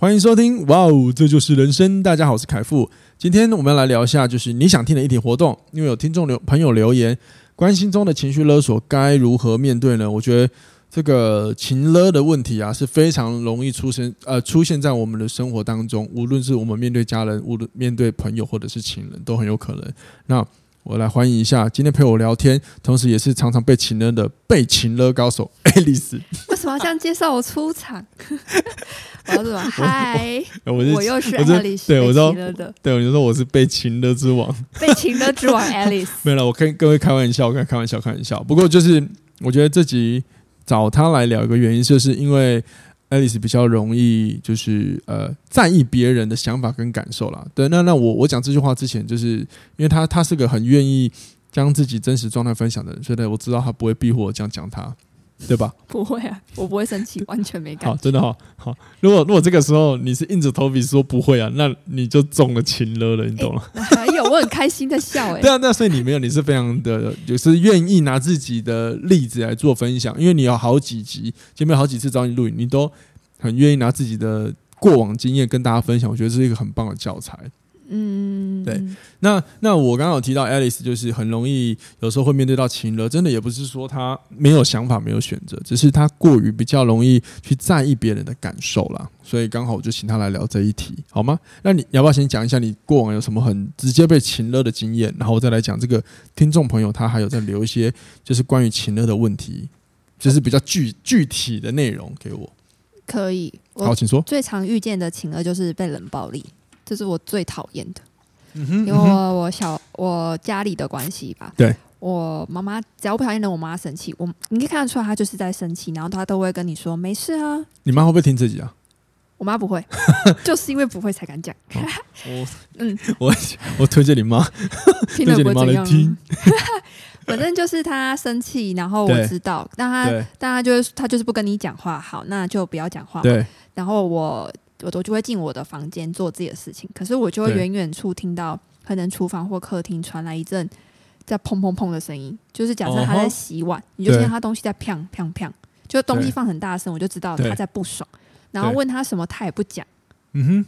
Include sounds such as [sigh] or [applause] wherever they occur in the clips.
欢迎收听，哇哦，这就是人生。大家好，我是凯富。今天我们要来聊一下，就是你想听的议题活动。因为有听众留朋友留言，关心中的情绪勒索该如何面对呢？我觉得这个情勒的问题啊，是非常容易出现，呃，出现在我们的生活当中。无论是我们面对家人，无论面对朋友或者是情人，都很有可能。那我来欢迎一下今天陪我聊天，同时也是常常被情勒的被情勒高手 [laughs] 爱丽丝。为什么要这样介绍我出场？[laughs] 我要说嗨，我，我，我又是爱丽丝，对，我说对，我就说我是被情勒之王，被情勒之王爱丽丝。[laughs] 没有了，我跟各位开玩笑，开开玩笑，开玩笑。不过就是我觉得这集找他来聊一个原因，就是因为。爱丽丝比较容易就是呃在意别人的想法跟感受啦。对，那那我我讲这句话之前，就是因为他他是个很愿意将自己真实状态分享的人，所以呢，我知道他不会避讳我这样讲他。对吧？不会啊，我不会生气，完全没感觉。好，真的好，好。如果如果这个时候你是硬着头皮说不会啊，那你就中了情勒了，你懂吗？还有，我很开心的笑哎。对啊，那所以你没有，你是非常的，就是愿意拿自己的例子来做分享，因为你有好几集，前面好几次找你录影，你都很愿意拿自己的过往经验跟大家分享，我觉得这是一个很棒的教材。嗯，对，那那我刚刚有提到 Alice 就是很容易有时候会面对到情勒，真的也不是说他没有想法、没有选择，只是他过于比较容易去在意别人的感受啦。所以刚好我就请他来聊这一题，好吗？那你要不要先讲一下你过往有什么很直接被情勒的经验，然后我再来讲这个听众朋友他还有在留一些就是关于情勒的问题，就是比较具具体的内容给我。可以，好，请说。最常遇见的情勒就是被冷暴力。这是我最讨厌的，嗯，因为我我小我家里的关系吧，对，我妈妈只要不小心惹我妈生气，我你可以看得出来她就是在生气，然后她都会跟你说没事啊。你妈会不会听自己啊？我妈不会，[laughs] 就是因为不会才敢讲。[laughs] 我嗯，我我推荐你妈，[laughs] 听了不会怎样听。反正就是她生气，然后我知道，但她但她就是她就是不跟你讲话，好，那就不要讲话。对，然后我。我都就会进我的房间做自己的事情，可是我就会远远处听到可能厨房或客厅传来一阵在砰砰砰的声音，就是假设他在洗碗，你就听到他东西在砰砰砰，就东西放很大声，我就知道他在不爽，然后问他什么他也不讲，嗯哼，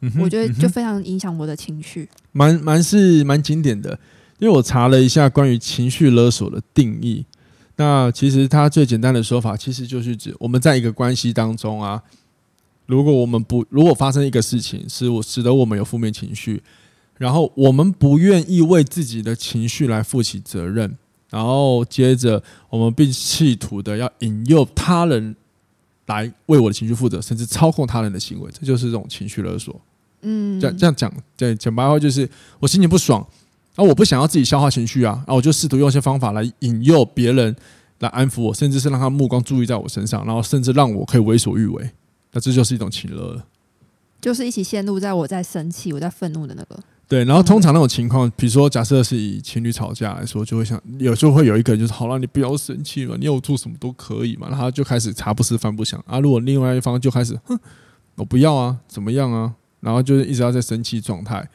嗯哼，我觉得就非常影响我的情绪，蛮蛮是蛮经典的，因为我查了一下关于情绪勒索的定义，那其实它最简单的说法其实就是指我们在一个关系当中啊。如果我们不，如果发生一个事情，使我使得我们有负面情绪，然后我们不愿意为自己的情绪来负起责任，然后接着我们并企图的要引诱他人来为我的情绪负责，甚至操控他人的行为，这就是这种情绪勒索。嗯，这样这样讲，对，讲白话就是我心情不爽，然后我不想要自己消化情绪啊，然后我就试图用一些方法来引诱别人来安抚我，甚至是让他目光注意在我身上，然后甚至让我可以为所欲为。那这就是一种情乐了，就是一起陷入在我在生气、我在愤怒的那个。对，然后通常那种情况，比如说假设是以情侣吵架来说，就会想，有时候会有一个人就是，好了，你不要生气嘛，你要我做什么都可以嘛。然后就开始茶不思饭不想啊。如果另外一方就开始，哼，我不要啊，怎么样啊？然后就是一直要在生气状态，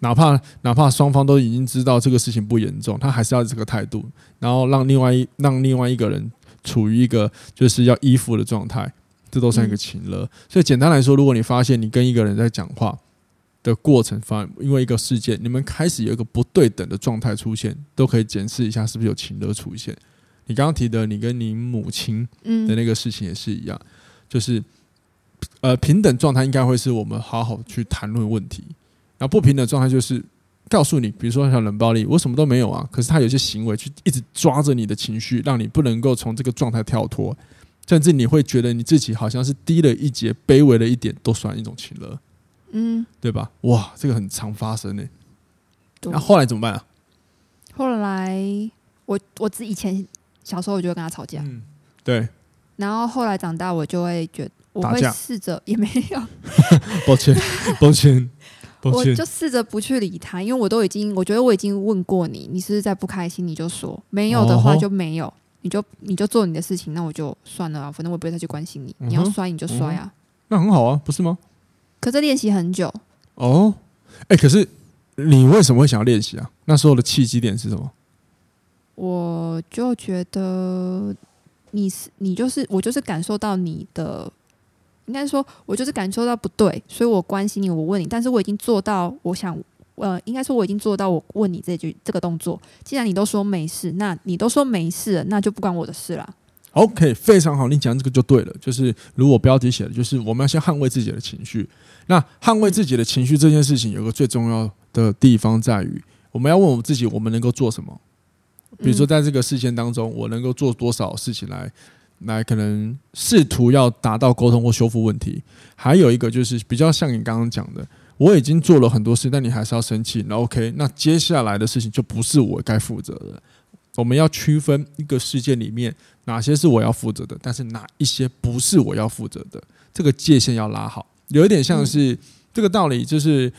哪怕哪怕双方都已经知道这个事情不严重，他还是要这个态度，然后让另外一让另外一个人处于一个就是要依附的状态。这都算一个情勒，所以简单来说，如果你发现你跟一个人在讲话的过程，发因为一个事件，你们开始有一个不对等的状态出现，都可以检视一下是不是有情勒出现。你刚刚提的，你跟你母亲的那个事情也是一样，就是呃平等状态应该会是我们好好去谈论问题，然后不平等状态就是告诉你，比如说像冷暴力，我什么都没有啊，可是他有些行为去一直抓着你的情绪，让你不能够从这个状态跳脱。甚至你会觉得你自己好像是低了一截、卑微了一点，都算一种情勒，嗯，对吧？哇，这个很常发生呢。那后来怎么办啊？后来我我自以前小时候我就会跟他吵架，嗯，对。然后后来长大，我就会觉得我会试着 [laughs] 也没有，[laughs] 抱歉，[laughs] 抱歉。我就试着不去理他，因为我都已经，我觉得我已经问过你，你是不是在不开心，你就说没有的话就没有，你就你就做你的事情，那我就算了啊，反正我不会再去关心你，你要摔你就摔啊，那很好啊，不是吗？可是练习很久哦，哎，可是你为什么会想要练习啊？那时候的契机点是什么？我就觉得你是你就是我就是感受到你的，应该说我就是感受到不对，所以我关心你，我问你，但是我已经做到，我想呃，应该说我已经做到，我问你这句这个动作，既然你都说没事，那你都说没事了，那就不关我的事了。OK，非常好，你讲这个就对了，就是如果标题写的，就是我们要先捍卫自己的情绪。那捍卫自己的情绪这件事情，有个最重要的地方在于，我们要问我们自己，我们能够做什么？比如说，在这个事件当中，我能够做多少事情来，来可能试图要达到沟通或修复问题。还有一个就是比较像你刚刚讲的，我已经做了很多事，但你还是要生气。那 OK，那接下来的事情就不是我该负责的。我们要区分一个事件里面哪些是我要负责的，但是哪一些不是我要负责的，这个界限要拉好。有一点像是这个道理，就是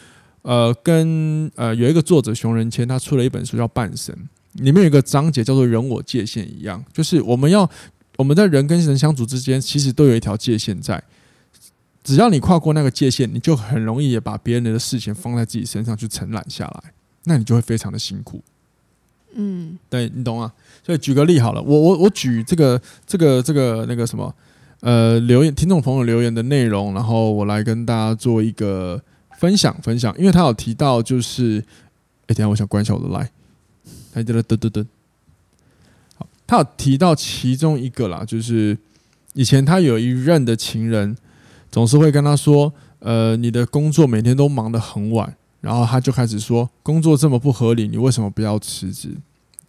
呃，跟呃有一个作者熊仁谦，他出了一本书叫《半神》。里面有一个章节叫做“人我界限”一样，就是我们要我们在人跟人相处之间，其实都有一条界限在。只要你跨过那个界限，你就很容易也把别人的事情放在自己身上去承揽下来，那你就会非常的辛苦。嗯，对，你懂啊？所以举个例好了，我我我举这个这个这个那个什么呃留言听众朋友留言的内容，然后我来跟大家做一个分享分享，因为他有提到就是，哎，等下我想关一下我的 line。哎，对了，噔噔噔，好，他有提到其中一个啦，就是以前他有一任的情人，总是会跟他说：“呃，你的工作每天都忙得很晚。”然后他就开始说：“工作这么不合理，你为什么不要辞职？”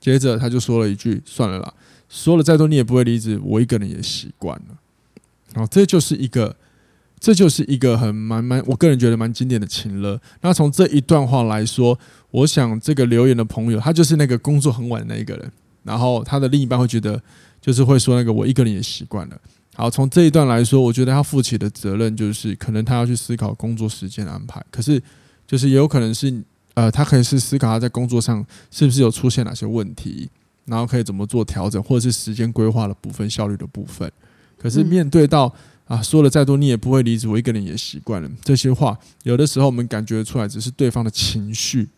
接着他就说了一句：“算了啦，说了再多你也不会离职，我一个人也习惯了。”然后这就是一个，这就是一个很蛮蛮，我个人觉得蛮经典的情了。那从这一段话来说。我想这个留言的朋友，他就是那个工作很晚的那一个人，然后他的另一半会觉得，就是会说那个我一个人也习惯了。好，从这一段来说，我觉得他负起的责任就是，可能他要去思考工作时间安排。可是，就是也有可能是，呃，他可以是思考他在工作上是不是有出现哪些问题，然后可以怎么做调整，或者是时间规划的部分、效率的部分。可是面对到啊，说了再多你也不会离职，我一个人也习惯了这些话，有的时候我们感觉出来只是对方的情绪。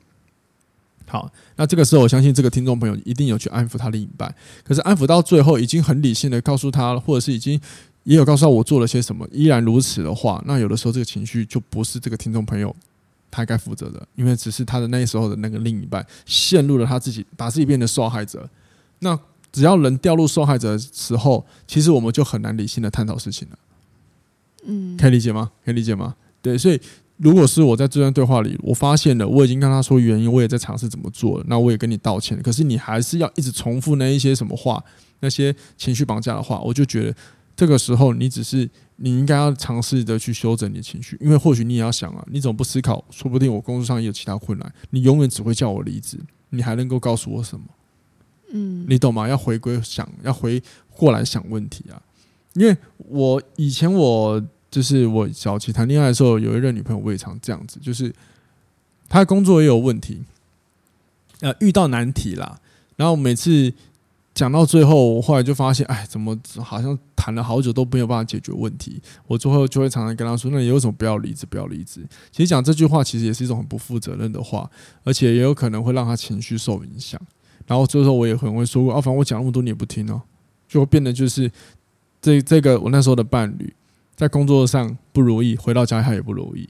好，那这个时候我相信这个听众朋友一定有去安抚他另一半，可是安抚到最后已经很理性的告诉他，或者是已经也有告诉他我做了些什么，依然如此的话，那有的时候这个情绪就不是这个听众朋友他该负责的，因为只是他的那时候的那个另一半陷入了他自己，把自己变成受害者。那只要人掉入受害者的时候，其实我们就很难理性的探讨事情了。嗯，可以理解吗？可以理解吗？对，所以。如果是我在这段对话里，我发现了，我已经跟他说原因，我也在尝试怎么做了，那我也跟你道歉。可是你还是要一直重复那一些什么话，那些情绪绑架的话，我就觉得这个时候你只是你应该要尝试的去修整你的情绪，因为或许你也要想啊，你怎么不思考？说不定我工作上也有其他困难，你永远只会叫我离职，你还能够告诉我什么？嗯，你懂吗？要回归想，要回过来想问题啊，因为我以前我。就是我早期谈恋爱的时候，有一任女朋友，我也常这样子，就是她工作也有问题，呃，遇到难题啦。然后每次讲到最后，我后来就发现，哎，怎么好像谈了好久都没有办法解决问题？我最后就会常常跟她说：“那你为什么不要离职？不要离职？”其实讲这句话，其实也是一种很不负责任的话，而且也有可能会让她情绪受影响。然后最后我也很会说过：“啊，反正我讲那么多你也不听哦。”就变得就是这这个我那时候的伴侣。在工作上不如意，回到家他也不如意，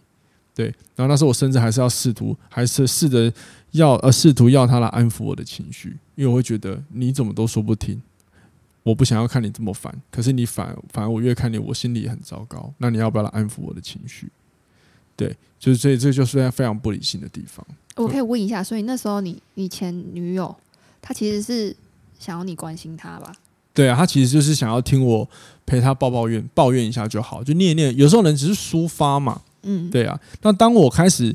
对。然后那时候我甚至还是要试图，还是试着要呃试图要他来安抚我的情绪，因为我会觉得你怎么都说不听，我不想要看你这么烦，可是你反反而我越看你，我心里很糟糕。那你要不要来安抚我的情绪？对，就是所以这就是非常不理性的地方。我可以问一下，所以那时候你你前女友她其实是想要你关心她吧？对啊，她其实就是想要听我陪他抱抱怨，抱怨一下就好，就念一念。有时候人只是抒发嘛，嗯，对啊。那当我开始，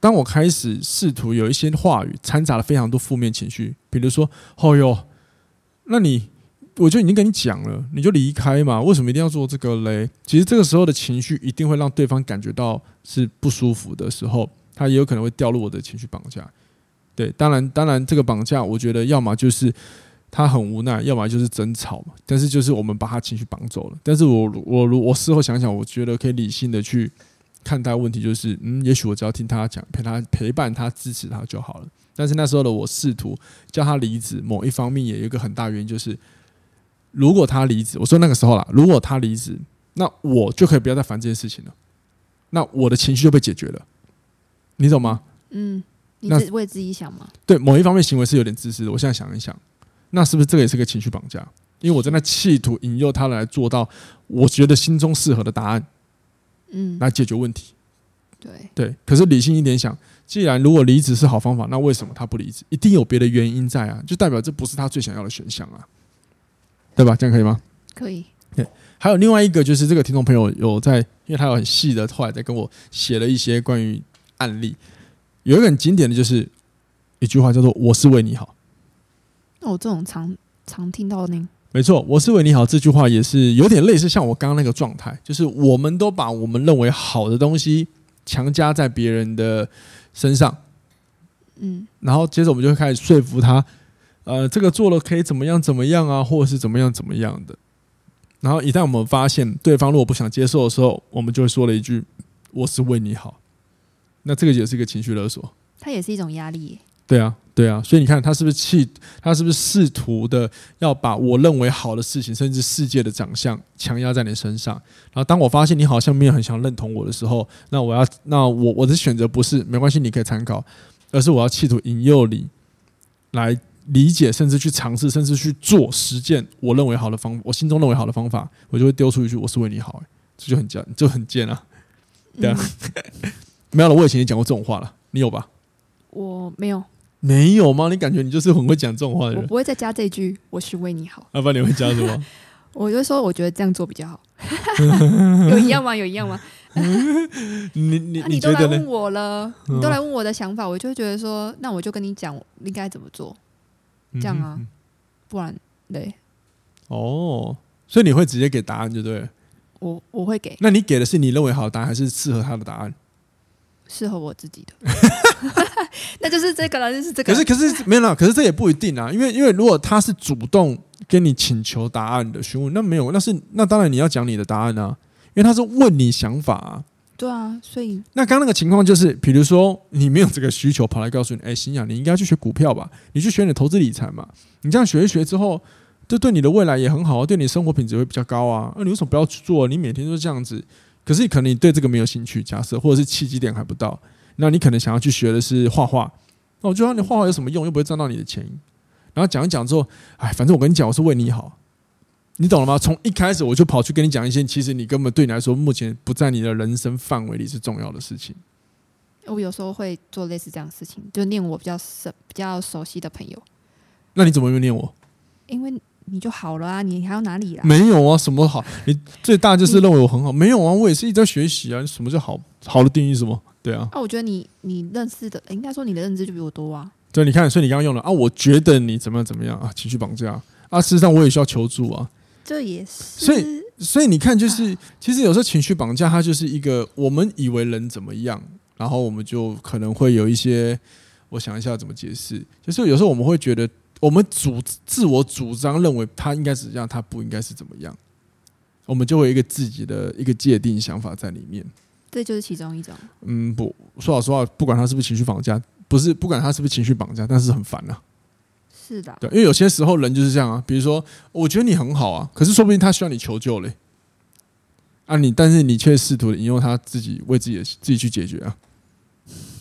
当我开始试图有一些话语掺杂了非常多负面情绪，比如说，哦哟，那你，我就已经跟你讲了，你就离开嘛，为什么一定要做这个嘞？其实这个时候的情绪一定会让对方感觉到是不舒服的时候，他也有可能会掉入我的情绪绑架。对，当然，当然，这个绑架，我觉得要么就是他很无奈，要么就是争吵嘛。但是就是我们把他情绪绑走了。但是我我我我事后想想，我觉得可以理性的去看待问题，就是嗯，也许我只要听他讲，陪他陪伴他，支持他就好了。但是那时候的我试图叫他离职，某一方面也有一个很大原因，就是如果他离职，我说那个时候啦，如果他离职，那我就可以不要再烦这件事情了，那我的情绪就被解决了，你懂吗？嗯。你是为自己想吗？对，某一方面行为是有点自私的。我现在想一想，那是不是这个也是个情绪绑架？因为我在那企图引诱他来做到我觉得心中适合的答案，嗯，来解决问题。对对，可是理性一点想，既然如果离职是好方法，那为什么他不离职？一定有别的原因在啊，就代表这不是他最想要的选项啊，对吧？这样可以吗？可以。对，还有另外一个就是这个听众朋友有在，因为他有很细的后来在跟我写了一些关于案例。有一个很经典的就是一句话叫做“我是为你好”。那我这种常常听到的，没错，“我是为你好”这句话也是有点类似，像我刚刚那个状态，就是我们都把我们认为好的东西强加在别人的身上，嗯，然后接着我们就会开始说服他，呃，这个做了可以怎么样怎么样啊，或者是怎么样怎么样的。然后一旦我们发现对方如果不想接受的时候，我们就会说了一句“我是为你好”。那这个也是一个情绪勒索，它也是一种压力。对啊，对啊，所以你看，他是不是气？他是不是试图的要把我认为好的事情，甚至世界的长相强压在你身上？然后当我发现你好像没有很想认同我的时候，那我要，那我我的选择不是没关系，你可以参考，而是我要企图引诱你来理解，甚至去尝试，甚至去做实践我认为好的方，我心中认为好的方法，我就会丢出一句：“我是为你好。”哎，这就很贱，就很贱啊，对啊。嗯 [laughs] 没有了，我以前也讲过这种话了，你有吧？我没有，没有吗？你感觉你就是很会讲这种话的人。我不会再加这句“我是为你好”。要不然你会加什么？[laughs] 我就说，我觉得这样做比较好。[laughs] 有一样吗？有一样吗？[laughs] 你你、啊、你都来问我了，你都来问我的想法，我就会觉得说，那我就跟你讲应该怎么做，这样啊，不然对。哦，所以你会直接给答案，就对了。我我会给。那你给的是你认为好的答案，还是适合他的答案？适合我自己的，[laughs] 那就是这个了，就是这个。可是可是没有啦，可是这也不一定啊，因为因为如果他是主动跟你请求答案的询问，那没有，那是那当然你要讲你的答案啊，因为他是问你想法啊。对啊，所以那刚刚那个情况就是，比如说你没有这个需求，跑来告诉你，哎，心雅，你应该去学股票吧，你去学你的投资理财嘛，你这样学一学之后，这对你的未来也很好啊，对你生活品质会比较高啊，那你为什么不要去做？你每天都这样子。可是可能你对这个没有兴趣，假设或者是契机点还不到，那你可能想要去学的是画画。那我就让你画画有什么用？又不会赚到你的钱。然后讲一讲之后，哎，反正我跟你讲，我是为你好，你懂了吗？从一开始我就跑去跟你讲一些，其实你根本对你来说目前不在你的人生范围里是重要的事情。我有时候会做类似这样的事情，就念我比较熟、比较熟悉的朋友。那你怎么又念我？因为。你就好了啊，你还要哪里啦？没有啊，什么好？你最大就是认为我很好，没有啊，我也是一直在学习啊。什么叫好？好的定义是什么？对啊。啊，我觉得你你认识的，应该说你的认知就比我多啊。对，你看，所以你刚刚用了啊，我觉得你怎么样怎么样啊，情绪绑架啊，事实上我也需要求助啊。这也是。所以，所以你看，就是其实有时候情绪绑架，它就是一个我们以为人怎么样，然后我们就可能会有一些，我想一下怎么解释，就是有时候我们会觉得。我们主自我主张认为他应该是这样，他不应该是怎么样，我们就会有一个自己的一个界定想法在里面。这就是其中一种。嗯，不说老实话，不管他是不是情绪绑架，不是不管他是不是情绪绑架，但是很烦啊。是的，对，因为有些时候人就是这样啊。比如说，我觉得你很好啊，可是说不定他需要你求救嘞。啊，你但是你却试图引诱他自己为自己的自己去解决啊，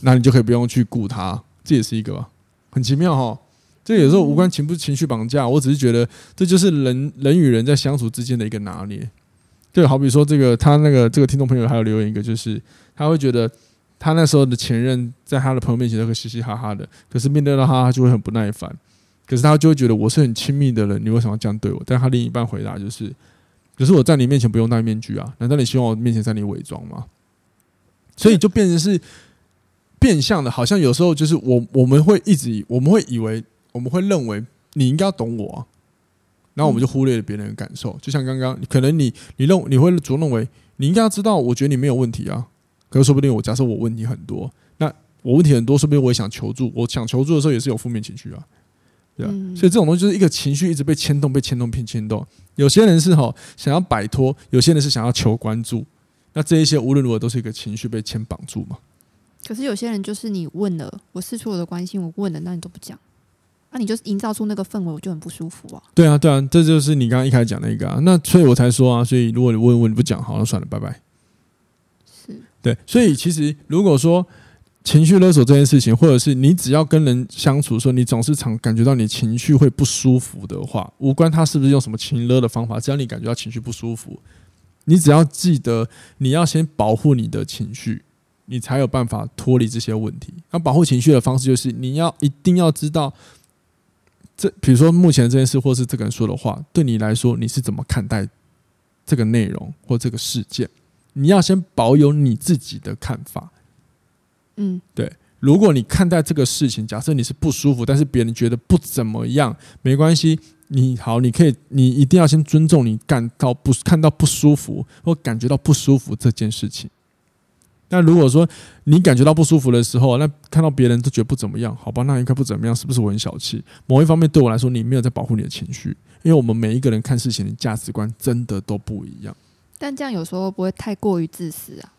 那你就可以不用去顾他，这也是一个吧，很奇妙哈。这有时候无关情不情绪绑架，我只是觉得这就是人人与人在相处之间的一个拿捏。就好比说，这个他那个这个听众朋友还有留言一个，就是他会觉得他那时候的前任在他的朋友面前都会嘻嘻哈哈的，可是面对到他，他就会很不耐烦。可是他就会觉得我是很亲密的人，你为什么要这样对我？但他另一半回答就是：可是我在你面前不用戴面具啊，难道你希望我面前在你伪装吗？所以就变成是变相的，好像有时候就是我我们会一直我们会以为。我们会认为你应该要懂我啊，然后我们就忽略了别人的感受。就像刚刚，可能你你认你会主动认为你应该要知道，我觉得你没有问题啊。可是说不定我假设我问题很多，那我问题很多，说不定我也想求助。我想求助的时候也是有负面情绪啊，对啊。嗯、所以这种东西就是一个情绪一直被牵动，被牵动，被牵动。有些人是哈想要摆脱，有些人是想要求关注。那这一些无论如何都是一个情绪被牵绑住嘛。可是有些人就是你问了，我试出我的关心，我问了，那你都不讲，那你就营造出那个氛围，我就很不舒服啊。对啊，对啊，这就是你刚刚一开始讲的一个啊。那所以我才说啊，所以如果你问问你不讲，好，那算了，拜拜。是对，所以其实如果说情绪勒索这件事情，或者是你只要跟人相处，的时候你总是常感觉到你情绪会不舒服的话，无关他是不是用什么情勒的方法，只要你感觉到情绪不舒服，你只要记得你要先保护你的情绪。你才有办法脱离这些问题。那保护情绪的方式就是，你要一定要知道，这比如说目前这件事，或是这个人说的话，对你来说你是怎么看待这个内容或这个事件？你要先保有你自己的看法。嗯，对。如果你看待这个事情，假设你是不舒服，但是别人觉得不怎么样，没关系。你好，你可以，你一定要先尊重你感到不看到不舒服或感觉到不舒服这件事情。那如果说你感觉到不舒服的时候，那看到别人都觉得不怎么样，好吧，那应该不怎么样，是不是我很小气？某一方面对我来说，你没有在保护你的情绪，因为我们每一个人看事情的价值观真的都不一样。但这样有时候不会太过于自私啊？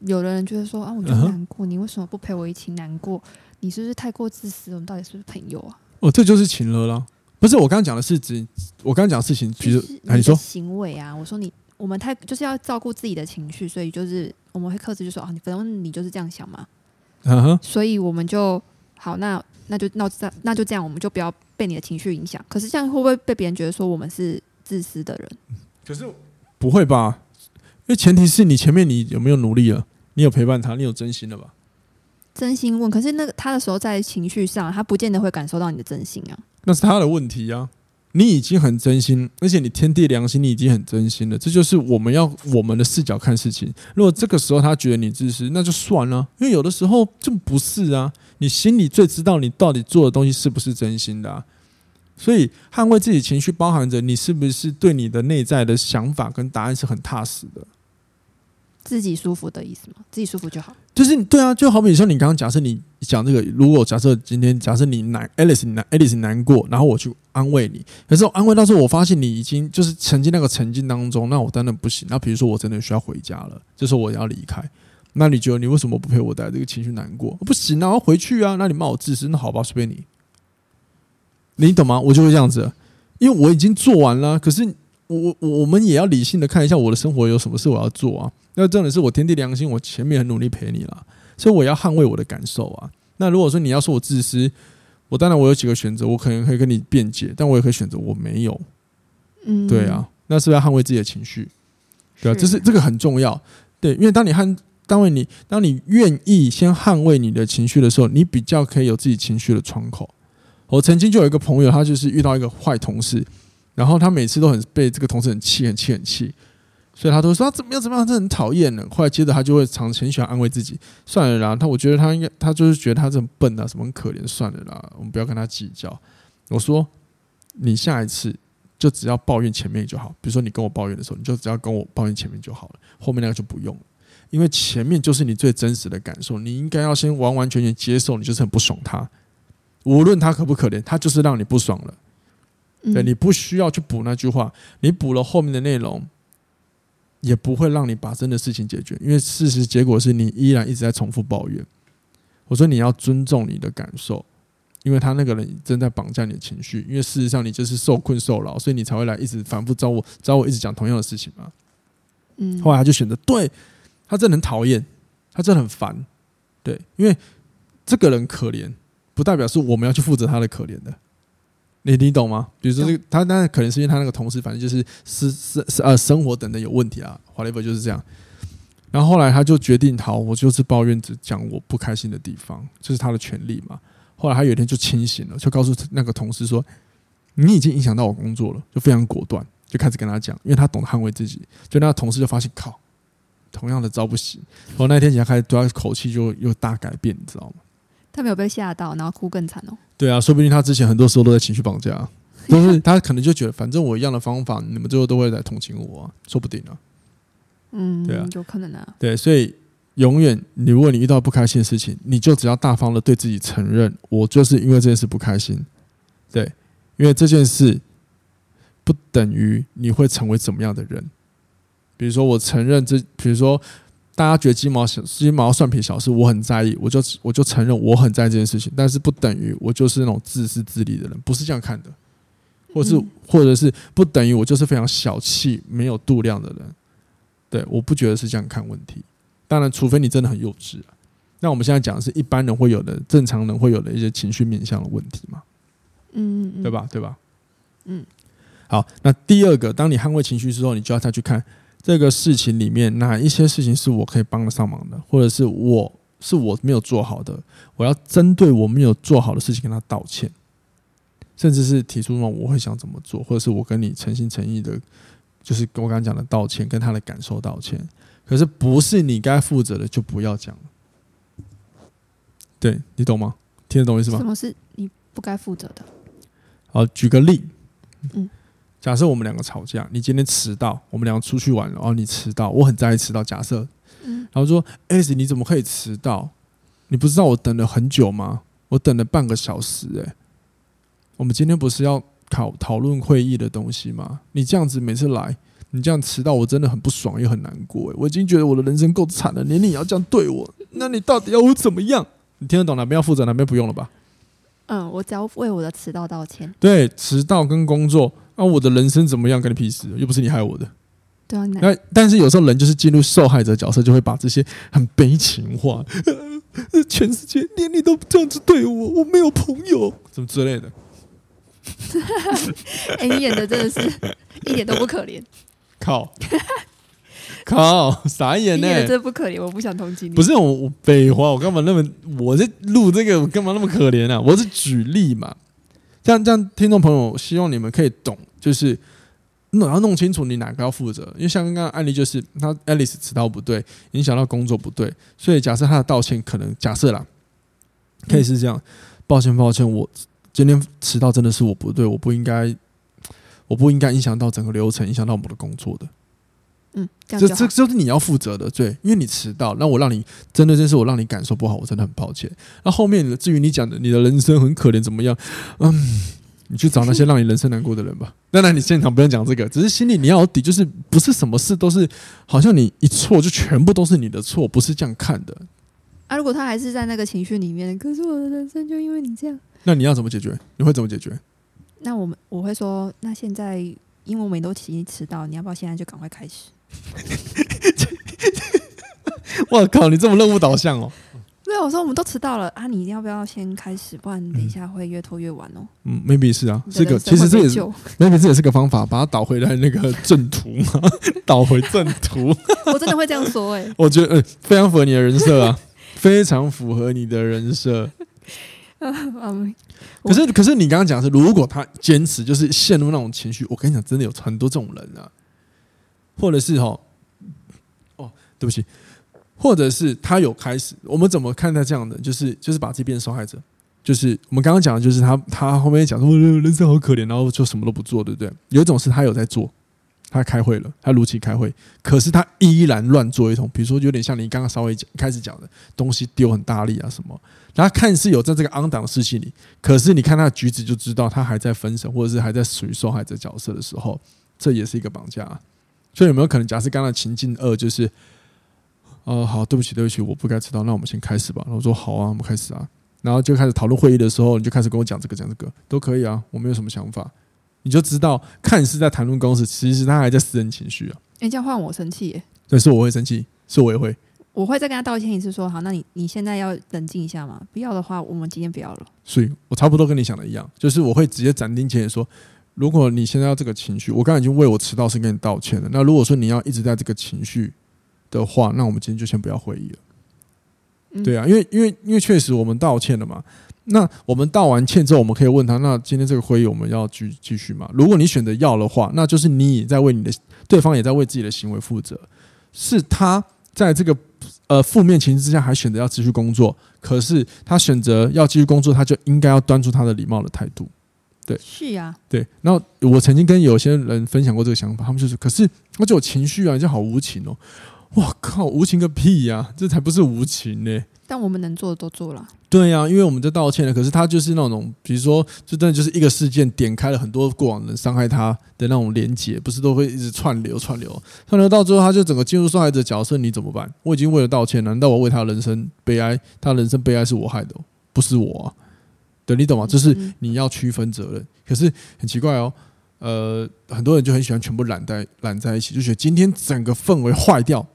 有的人觉得说啊，我就难过，你为什么不陪我一起难过？你是不是太过自私？我们到底是不是朋友啊？哦，这就是情了啦。不是我刚刚讲的是指我刚刚讲的事情，其实你说行为啊，我说你。我们太就是要照顾自己的情绪，所以就是我们会克制，就说啊，你反正你就是这样想嘛，嗯哼，所以我们就好，那那就那这那就这样，我们就不要被你的情绪影响。可是这样会不会被别人觉得说我们是自私的人？可是不会吧？因为前提是你前面你有没有努力了？你有陪伴他，你有真心了吧？真心问，可是那个他的时候在情绪上，他不见得会感受到你的真心啊。那是他的问题呀。你已经很真心，而且你天地良心，你已经很真心了。这就是我们要我们的视角看事情。如果这个时候他觉得你自私，那就算了，因为有的时候就不是啊。你心里最知道你到底做的东西是不是真心的啊。所以捍卫自己情绪，包含着你是不是对你的内在的想法跟答案是很踏实的。自己舒服的意思吗？自己舒服就好。就是对啊，就好比说你刚刚假设你讲这个，如果假设今天假设你难，Alice 难，Alice 难过，然后我去安慰你，可是我安慰到时候，我发现你已经就是沉浸那个沉浸当中，那我真的不行。那比如说我真的需要回家了，这时候我要离开，那你觉得你为什么不陪我带这个情绪难过？不行啊，我要回去啊。那你骂我自私，那好吧，随便你。你懂吗？我就会这样子，因为我已经做完了。可是我我我们也要理性的看一下我的生活有什么事我要做啊。那真的是我天地良心，我前面很努力陪你了，所以我要捍卫我的感受啊。那如果说你要说我自私，我当然我有几个选择，我可能可以跟你辩解，但我也可以选择我没有。嗯，对啊，那是不是要捍卫自己的情绪？对啊，这是这个很重要。对，因为当你捍，当你当你愿意先捍卫你的情绪的时候，你比较可以有自己情绪的窗口。我曾经就有一个朋友，他就是遇到一个坏同事，然后他每次都很被这个同事很气，很气，很气。所以他都说怎么样怎么样，这很讨厌呢。后来接着他就会常很喜欢安慰自己，算了啦。他我觉得他应该，他就是觉得他这么笨啊，什么很可怜，算了啦，我们不要跟他计较。我说你下一次就只要抱怨前面就好，比如说你跟我抱怨的时候，你就只要跟我抱怨前面就好了，后面那个就不用了，因为前面就是你最真实的感受，你应该要先完完全全接受，你就是很不爽他，无论他可不可怜，他就是让你不爽了。对，你不需要去补那句话，你补了后面的内容。也不会让你把真的事情解决，因为事实结果是你依然一直在重复抱怨。我说你要尊重你的感受，因为他那个人正在绑架你的情绪，因为事实上你就是受困受劳，所以你才会来一直反复找我，找我一直讲同样的事情嘛。嗯，后来他就选择，对，他真的很讨厌，他真的很烦，对，因为这个人可怜，不代表是我们要去负责他的可怜的。你你懂吗？比如说这个，他当然可能是因为他那个同事，反正就是是是是呃生活等等有问题啊，whatever 就是这样。然后后来他就决定，好，我就是抱怨，只讲我不开心的地方，这、就是他的权利嘛。后来他有一天就清醒了，就告诉那个同事说：“你已经影响到我工作了。”就非常果断，就开始跟他讲，因为他懂得捍卫自己。就那个同事就发现，靠，同样的招不行。然后那天起来开始，对他口气就又大改变，你知道吗？他没有被吓到，然后哭更惨哦。对啊，说不定他之前很多时候都在情绪绑架，[laughs] 都是他可能就觉得，反正我一样的方法，你们最后都会来同情我啊，说不定啊。嗯，对啊，有可能啊。对，所以永远，你如果你遇到不开心的事情，你就只要大方的对自己承认，我就是因为这件事不开心。对，因为这件事不等于你会成为怎么样的人。比如说，我承认这，比如说大家觉得鸡毛小鸡毛蒜皮小事，我很在意，我就我就承认我很在意这件事情，但是不等于我就是那种自私自利的人，不是这样看的，或是或者是不等于我就是非常小气、没有度量的人。对，我不觉得是这样看问题。当然，除非你真的很幼稚啊。那我们现在讲的是一般人会有的、正常人会有的一些情绪面向的问题嘛？嗯，嗯，对吧？对吧？嗯。好，那第二个，当你捍卫情绪之后，你就要再去看这个事情里面哪一些事情是我可以帮得上忙的，或者是我是我没有做好的，我要针对我没有做好的事情跟他道歉，甚至是提出那种我会想怎么做，或者是我跟你诚心诚意的，就是跟我刚刚讲的道歉，跟他的感受道歉。可是不是你该负责的，就不要讲了。对，你懂吗？听得懂意思吗？什么是你不该负责的？好，举个例。嗯，假设我们两个吵架，你今天迟到，我们两个出去玩，然后你迟到，我很在意迟到。假设，嗯，然后说，S，你怎么可以迟到？你不知道我等了很久吗？我等了半个小时，哎，我们今天不是要讨讨论会议的东西吗？你这样子每次来。你这样迟到，我真的很不爽，也很难过。我已经觉得我的人生够惨了，连你也要这样对我，那你到底要我怎么样？你听得懂哪边要负责，哪边不用了吧？嗯，我只要为我的迟到道歉。对，迟到跟工作，那、啊、我的人生怎么样？跟你屁事？又不是你害我的。对啊，那但是有时候人就是进入受害者角色，就会把这些很悲情化。[laughs] 全世界连你都这样子对我，我没有朋友，什么之类的。[laughs] 哎、欸，你演的真的是一点都不可怜。靠！靠！傻眼呢、欸！这不可怜，我不想同情你。不是我，我废话，我干嘛那么？我在录这个，我干嘛那么可怜啊？我是举例嘛，这样这样，听众朋友，希望你们可以懂，就是你要弄清楚你哪个要负责。因为像刚刚案例，就是他 Alice 迟到不对，影响到工作不对，所以假设他的道歉可能假设啦，可以是这样：抱歉，抱歉，我今天迟到真的是我不对，我不应该。我不应该影响到整个流程，影响到我们的工作的。嗯，这这这就是你要负责的，对，因为你迟到，那我让你真的，真是我让你感受不好，我真的很抱歉。那后面至于你讲的，你的人生很可怜，怎么样？嗯，你去找那些让你人生难过的人吧。当然，你现场不用讲这个，只是心里你要有底，就是不是什么事都是好像你一错就全部都是你的错，不是这样看的。啊，如果他还是在那个情绪里面，可是我的人生就因为你这样，那你要怎么解决？你会怎么解决？那我们我会说，那现在因为我们都提前迟到，你要不要现在就赶快开始？[laughs] 我靠，你这么任务导向哦！对，我说我们都迟到了啊，你一定要不要先开始？不然等一下会越拖越晚哦。嗯，maybe 是啊，这个其实这也是 maybe 这也是个方法，把它导回来那个正途嘛，导回正途。我真的会这样说哎、欸，[laughs] 我觉得、呃、非常符合你的人设啊，非常符合你的人设。[laughs] 可是，可是你刚刚讲的是，如果他坚持就是陷入那种情绪，我跟你讲，真的有很多这种人啊，或者是哈，哦，对不起，或者是他有开始，我们怎么看待这样的？就是就是把自己变成受害者，就是我们刚刚讲的，就是他他后面讲说人生好可怜，然后就什么都不做，对不对？有一种是他有在做。他开会了，他如期开会，可是他依然乱做一通。比如说，有点像你刚刚稍微讲开始讲的东西丢很大力啊什么。他看似有在这个肮脏的事情里，可是你看他的举止就知道他还在分神，或者是还在属于受害者角色的时候，这也是一个绑架。所以有没有可能，假设刚刚情境二就是，哦，好，对不起，对不起，我不该迟到，那我们先开始吧。然后我说好啊，我们开始啊。然后就开始讨论会议的时候，你就开始跟我讲这个讲这个都可以啊，我没有什么想法。你就知道，看似在谈论公司，其实他还在私人情绪啊。哎、欸，这样换我生气耶？对，是我会生气，是我也会。我会再跟他道歉一次，说好，那你你现在要冷静一下嘛。不要的话，我们今天不要了。所以我差不多跟你想的一样，就是我会直接斩钉截铁说，如果你现在要这个情绪，我刚才已经为我迟到是跟你道歉了。那如果说你要一直在这个情绪的话，那我们今天就先不要会议了。嗯、对啊，因为因为因为确实我们道歉了嘛。那我们道完歉之后，我们可以问他：那今天这个会议我们要继继续吗？如果你选择要的话，那就是你也在为你的对方也在为自己的行为负责。是他在这个呃负面情绪之下还选择要继续工作，可是他选择要继续工作，他就应该要端出他的礼貌的态度。对，是呀，对。然后我曾经跟有些人分享过这个想法，他们就是：可是我就有情绪啊，你就好无情哦。哇靠，无情个屁呀、啊！这才不是无情呢、欸。但我们能做的都做了。对呀、啊，因为我们在道歉了。可是他就是那种，比如说，就真的就是一个事件点开了很多过往人伤害他的那种连结，不是都会一直串流串流串流到最后，他就整个进入受害者角色。你怎么办？我已经为了道歉，难道我为他人生悲哀？他人生悲哀是我害的，不是我、啊。对，你懂吗？就是你要区分责任。可是很奇怪哦，呃，很多人就很喜欢全部揽在揽在一起，就觉得今天整个氛围坏掉。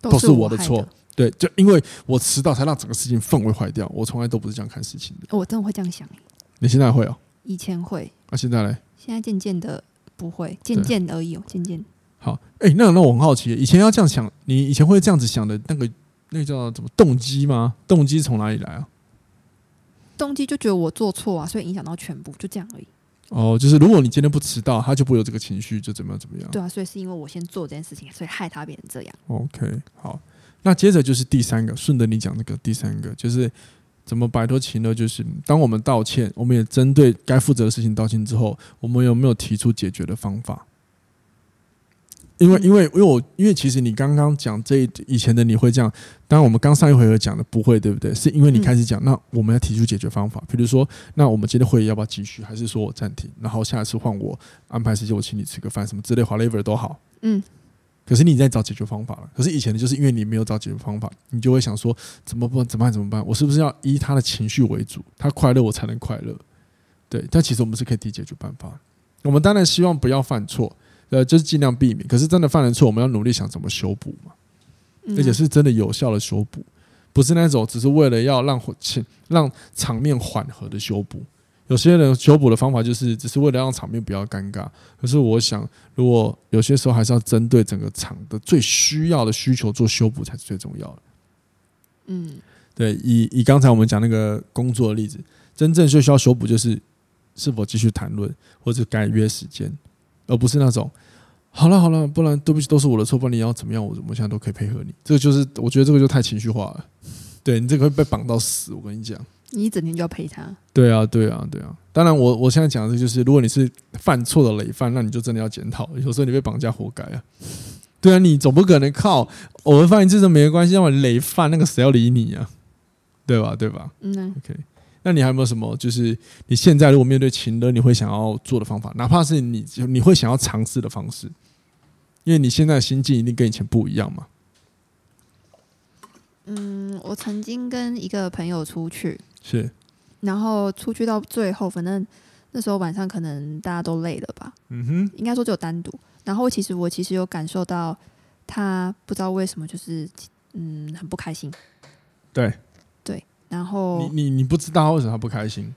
都是我的错，对，就因为我迟到才让整个事情氛围坏掉。我从来都不是这样看事情的。我真的会这样想。你现在会哦？以前会。啊，现在嘞？现在渐渐的不会，渐渐而已哦，渐渐。好，哎，那那我很好奇，以前要这样想，你以前会这样子想的那个，那个叫什么动机吗？动机从哪里来啊？动机就觉得我做错啊，所以影响到全部，就这样而已。哦，就是如果你今天不迟到，他就不会有这个情绪，就怎么样怎么样。对啊，所以是因为我先做这件事情，所以害他变成这样。OK，好，那接着就是第三个，顺着你讲那个第三个，就是怎么摆脱情呢，就是当我们道歉，我们也针对该负责的事情道歉之后，我们有没有提出解决的方法？因为，因为，因为我，因为其实你刚刚讲这以前的你会这样，当然我们刚上一回合讲的不会，对不对？是因为你开始讲，那我们要提出解决方法，比如说，那我们今天会议要不要继续，还是说我暂停，然后下一次换我安排时间，我请你吃个饭，什么之类，whatever 都好。嗯。可是你在找解决方法了，可是以前的就是因为你没有找解决方法，你就会想说怎么办？怎么办？怎么办？我是不是要以他的情绪为主？他快乐我才能快乐。对，但其实我们是可以提解决办法。我们当然希望不要犯错。呃，就是尽量避免。可是真的犯了错，我们要努力想怎么修补嘛，而且是真的有效的修补，不是那种只是为了要让情让场面缓和的修补。有些人修补的方法就是只是为了让场面不要尴尬。可是我想，如果有些时候还是要针对整个场的最需要的需求做修补才是最重要的。嗯，对，以以刚才我们讲那个工作的例子，真正最需要修补就是是否继续谈论或者改约时间。而不是那种，好了好了，不然对不起，都是我的错，不然你要怎么样，我我现在都可以配合你。这个就是我觉得这个就太情绪化了，对你这个会被绑到死。我跟你讲，你一整天就要陪他。对啊对啊对啊！当然我我现在讲的就是，如果你是犯错的累犯，那你就真的要检讨。有时候你被绑架，活该啊。对啊，你总不可能靠偶尔犯一次都没关系，让我累犯那个谁要理你啊？对吧对吧？嗯，OK。那你还有没有什么？就是你现在如果面对情人，你会想要做的方法，哪怕是你你会想要尝试的方式，因为你现在的心境一定跟以前不一样嘛。嗯，我曾经跟一个朋友出去，是，然后出去到最后，反正那时候晚上可能大家都累了吧。嗯哼，应该说只有单独。然后其实我其实有感受到他不知道为什么就是嗯很不开心。对。然后你你你不知道为什么他不开心？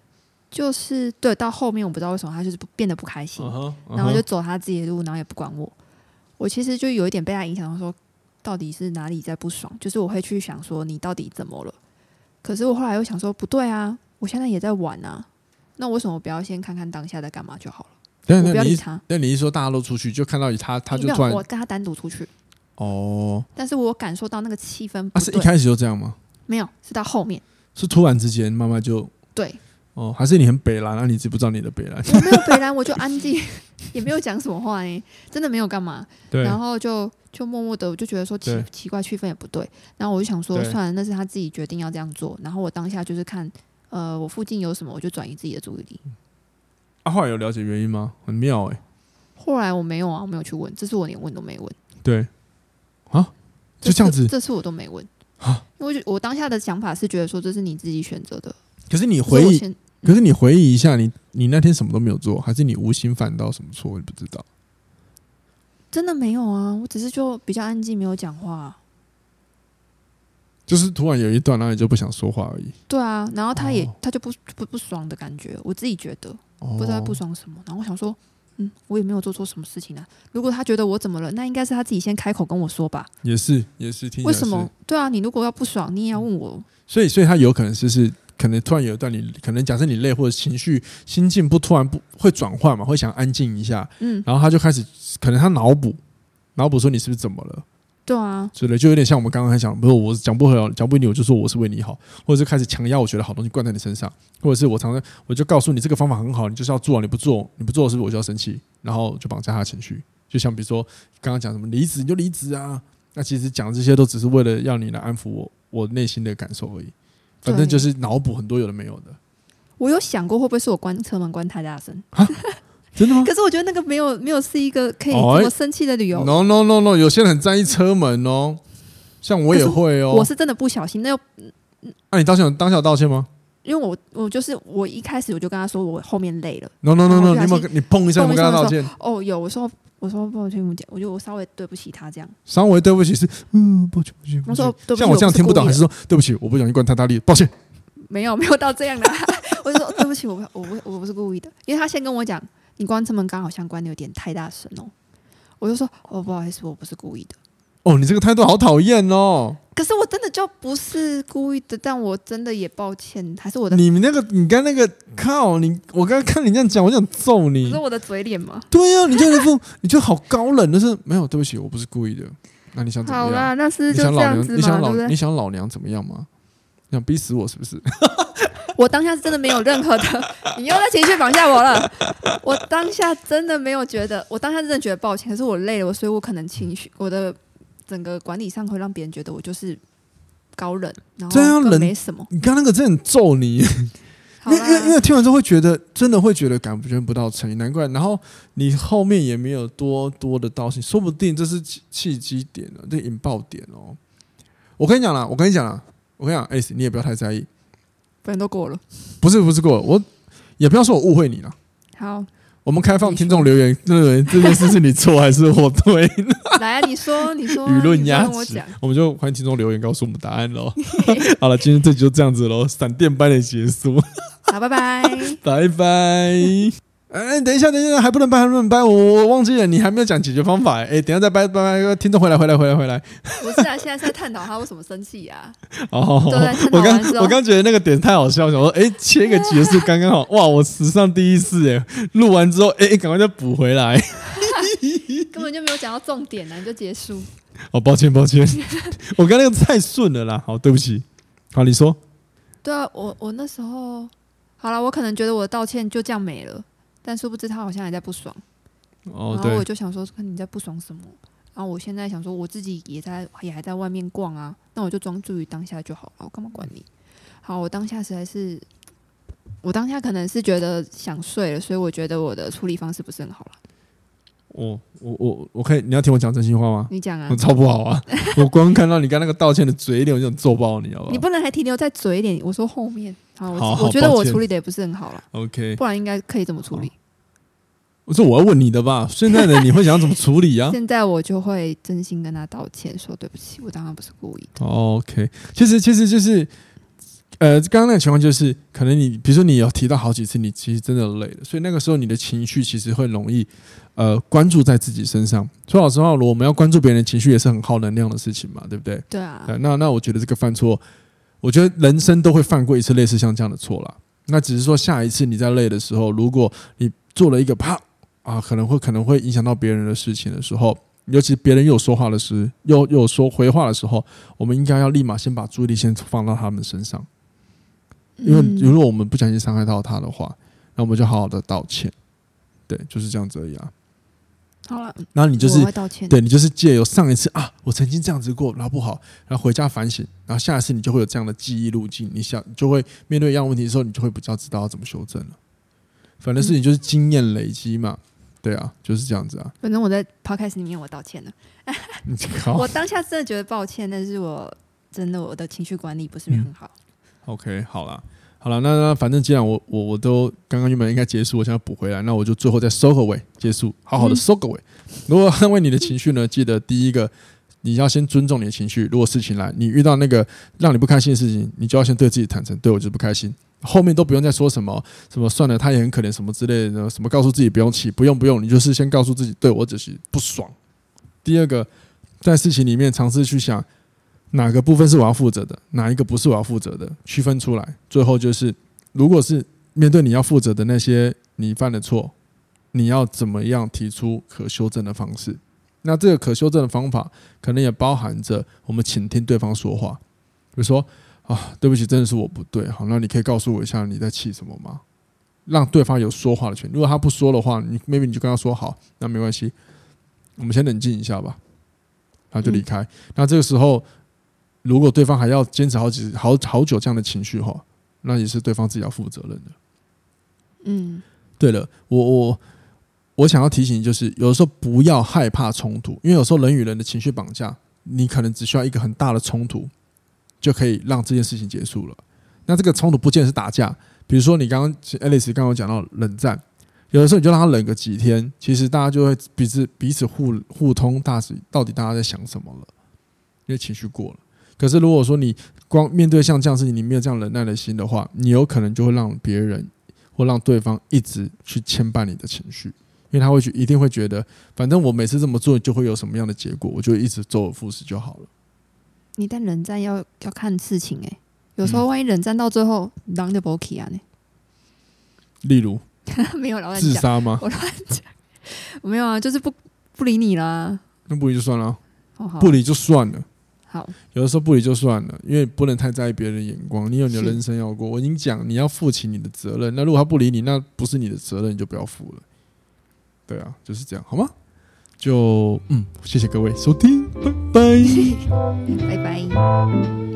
就是对，到后面我不知道为什么他就是变得不开心，uh huh, uh huh. 然后就走他自己的路，然后也不管我。我其实就有一点被他影响，说到底是哪里在不爽？就是我会去想说你到底怎么了？可是我后来又想说不对啊，我现在也在玩啊，那为什么不要先看看当下在干嘛就好了？对，我不要理他。那你一说大家都出去，就看到他，他就突然我跟他单独出去哦，但是我感受到那个气氛不。啊，是一开始就这样吗？没有，是到后面。是突然之间，妈妈就对哦，还是你很北蓝，那你知不知道你的北蓝？我没有北蓝，我就安静，[laughs] 也没有讲什么话哎，真的没有干嘛。对，然后就就默默的，我就觉得说奇奇怪，气氛也不对。然后我就想说，算了，那是他自己决定要这样做。然后我当下就是看，呃，我附近有什么，我就转移自己的注意力。啊，后来有了解原因吗？很妙哎。后来我没有啊，我没有去问，这次我连问都没问。对，啊，就这样子，这次我都没问。啊！因为我当下的想法是觉得说，这是你自己选择的。可是你回忆，可是你回忆一下，你你那天什么都没有做，还是你无心犯到什么错？你不知道？真的没有啊！我只是就比较安静，没有讲话。就是突然有一段，然后你就不想说话而已。对啊，然后他也他就不不不爽的感觉，我自己觉得不知道不爽什么。然后我想说。嗯，我也没有做错什么事情啊。如果他觉得我怎么了，那应该是他自己先开口跟我说吧。也是，也是。听。为什么？对啊，你如果要不爽，你也要问我。所以，所以他有可能是是，可能突然有一段你，可能假设你累或者情绪心境不突然不会转换嘛，会想安静一下。嗯。然后他就开始，可能他脑补，脑补说你是不是怎么了？对啊，之类就有点像我们刚刚还讲，不是我讲不好，讲不赢你，我就说我是为你好，或者是开始强压我觉得好东西灌在你身上，或者是我常常我就告诉你这个方法很好，你就是要做，你不做，你不做是不是我就要生气？然后就绑架他的情绪，就像比如说刚刚讲什么离职你就离职啊，那其实讲这些都只是为了要你来安抚我我内心的感受而已。反正就是脑补很多有的没有的。我有想过会不会是我关车门关太大声？真的吗？可是我觉得那个没有没有是一个可以这么生气的理由。No no no no，有些人很在意车门哦，像我也会哦。我是真的不小心，那又……那你当下当下有道歉吗？因为我我就是我一开始我就跟他说我后面累了。No no no no，你有没有你碰一下，我跟他道歉。哦，有，我说我说抱歉，我讲，我就我稍微对不起他这样。稍微对不起是嗯，抱歉抱歉。我说对不起，像我这样听不懂，还是说对不起，我不小心关太大力，抱歉。没有没有到这样的，[laughs] 我就说对不起，我不我不我不是故意的，因为他先跟我讲，你关车门刚好像关的有点太大声哦，我就说哦不好意思，我不是故意的。哦，你这个态度好讨厌哦。可是我真的就不是故意的，但我真的也抱歉，还是我的。你们那个，你刚那个靠你，我刚刚看你这样讲，我想揍你。是我的嘴脸吗？对呀、啊，你就那副，[laughs] 你就好高冷，但是没有，对不起，我不是故意的。那你想怎么样？好啦，那是就这样子你想老你想老娘怎么样吗？你想逼死我是不是？[laughs] 我当下是真的没有任何的，你又在情绪绑架我了。我当下真的没有觉得，我当下真的觉得抱歉。可是我累了，我所以我可能情绪，我的整个管理上会让别人觉得我就是高冷，然后冷没什么。你刚那个真的很揍你，[laughs] 因为因为因为听完之后会觉得真的会觉得感觉不到诚意，难怪。然后你后面也没有多多的道歉，说不定这是契契机点了，这引爆点哦。我跟你讲了，我跟你讲了，我跟你讲，S，你也不要太在意。反正都过了，不是不是过了，我也不要说我误会你了。好，我们开放听众留言，认为这件事是你错还是我对？[laughs] 来啊，你说，你说，舆论压制，我，我们就欢迎听众留言告诉我们答案喽。[laughs] 好了，今天这集就这样子喽，闪电般的结束。好，拜拜，拜拜。哎，等一下，等一下，还不能掰，还不能掰，我我忘记了，你还没有讲解决方法。哎，等一下再掰掰掰，听众回来，回来，回来，回来。不是啊，现在是在探讨他为什么生气呀？[laughs] 哦，我刚我刚觉得那个点太好笑，想说，哎，切个结束刚刚好。哇，我史上第一次哎，录完之后，哎，赶快再补回来。[laughs] 根本就没有讲到重点呢，你就结束。哦，抱歉，抱歉，我刚那个太顺了啦。好，对不起。好，你说。对啊，我我那时候好了，我可能觉得我的道歉就这样没了。但殊不知他好像还在不爽，哦，然后我就想说，看你在不爽什么？然后我现在想说，我自己也在，也还在外面逛啊，那我就专注于当下就好了，我干嘛管你？好，我当下实在是，我当下可能是觉得想睡了，所以我觉得我的处理方式不是很好了。我我我我可以，你要听我讲真心话吗？你讲啊，我超不好啊！[laughs] 我光看到你刚那个道歉的嘴脸，我就想揍爆你，好不好？你不能还停留在嘴脸，我说后面。好，[laughs] 我，好好我觉得我处理的也不是很好了。OK，不然应该可以怎么处理？我说我要问你的吧。[laughs] 现在的你会想要怎么处理啊？[laughs] 现在我就会真心跟他道歉，说对不起，我当然不是故意的。OK，其实其实就是，呃，刚刚那个情况就是，可能你比如说你有提到好几次，你其实真的累了，所以那个时候你的情绪其实会容易呃关注在自己身上。说老实话，如果我们要关注别人的情绪，也是很耗能量的事情嘛，对不对？对啊。呃、那那我觉得这个犯错，我觉得人生都会犯过一次类似像这样的错啦。那只是说下一次你在累的时候，如果你做了一个啪。啊，可能会可能会影响到别人的事情的时候，尤其别人又有说话的时，又又有说回话的时候，我们应该要立马先把注意力先放到他们身上，因为如果我们不小心伤害到他的话，那我们就好好的道歉，对，就是这样子而已啊。好了，然后你就是对你就是借由上一次啊，我曾经这样子过，然后不好，然后回家反省，然后下一次你就会有这样的记忆路径，你想就会面对一样问题的时候，你就会比较知道要怎么修正了。反正事情就是经验累积嘛。对啊，就是这样子啊。反正我在 podcast 里面我道歉了。我当下真的觉得抱歉，但是我真的我的情绪管理不是很好。嗯、OK，好了，好了，那那反正既然我我我都刚刚原本应该结束，我想要补回来，那我就最后再收个尾结束，好好的收个尾。嗯、如果捍卫你的情绪呢，记得第一个你要先尊重你的情绪。如果事情来，你遇到那个让你不开心的事情，你就要先对自己坦诚，对我就是不开心。后面都不用再说什么什么算了，他也很可怜什么之类的，什么告诉自己不用气，不用不用，你就是先告诉自己，对我只是不爽。第二个，在事情里面尝试去想哪个部分是我要负责的，哪一个不是我要负责的，区分出来。最后就是，如果是面对你要负责的那些你犯的错，你要怎么样提出可修正的方式？那这个可修正的方法，可能也包含着我们倾听对方说话，比如说。啊，对不起，真的是我不对。好，那你可以告诉我一下你在气什么吗？让对方有说话的权利。如果他不说的话，你 maybe 你就跟他说好，那没关系，我们先冷静一下吧。然后就离开。那这个时候，如果对方还要坚持好几好好久这样的情绪哈，那也是对方自己要负责任的。嗯，对了，我我我想要提醒就是，有的时候不要害怕冲突，因为有时候人与人的情绪绑架，你可能只需要一个很大的冲突，就可以让这件事情结束了。那这个冲突不见得是打架，比如说你刚刚 Alice 刚刚讲到冷战，有的时候你就让他冷个几天，其实大家就会彼此彼此互互通大致，到底大家在想什么了，因为情绪过了。可是如果说你光面对像这样事情，你没有这样忍耐的心的话，你有可能就会让别人或让对方一直去牵绊你的情绪，因为他会去一定会觉得，反正我每次这么做就会有什么样的结果，我就一直周而复始就好了。你但冷战要要看事情诶、欸。有时候万一冷战到最后，狼就不 OK 啊呢？例如，[laughs] 没有老自杀吗？我乱讲，没有啊，就是不不理你啦。那不理就算了，不理就算了。好，有的时候不理就算了，因为不能太在意别人的眼光。你有你的人生要过，我已经讲你要负起你的责任。那如果他不理你，那不是你的责任，你就不要负了。对啊，就是这样，好吗？就嗯，谢谢各位收听，拜拜，[laughs] 拜拜。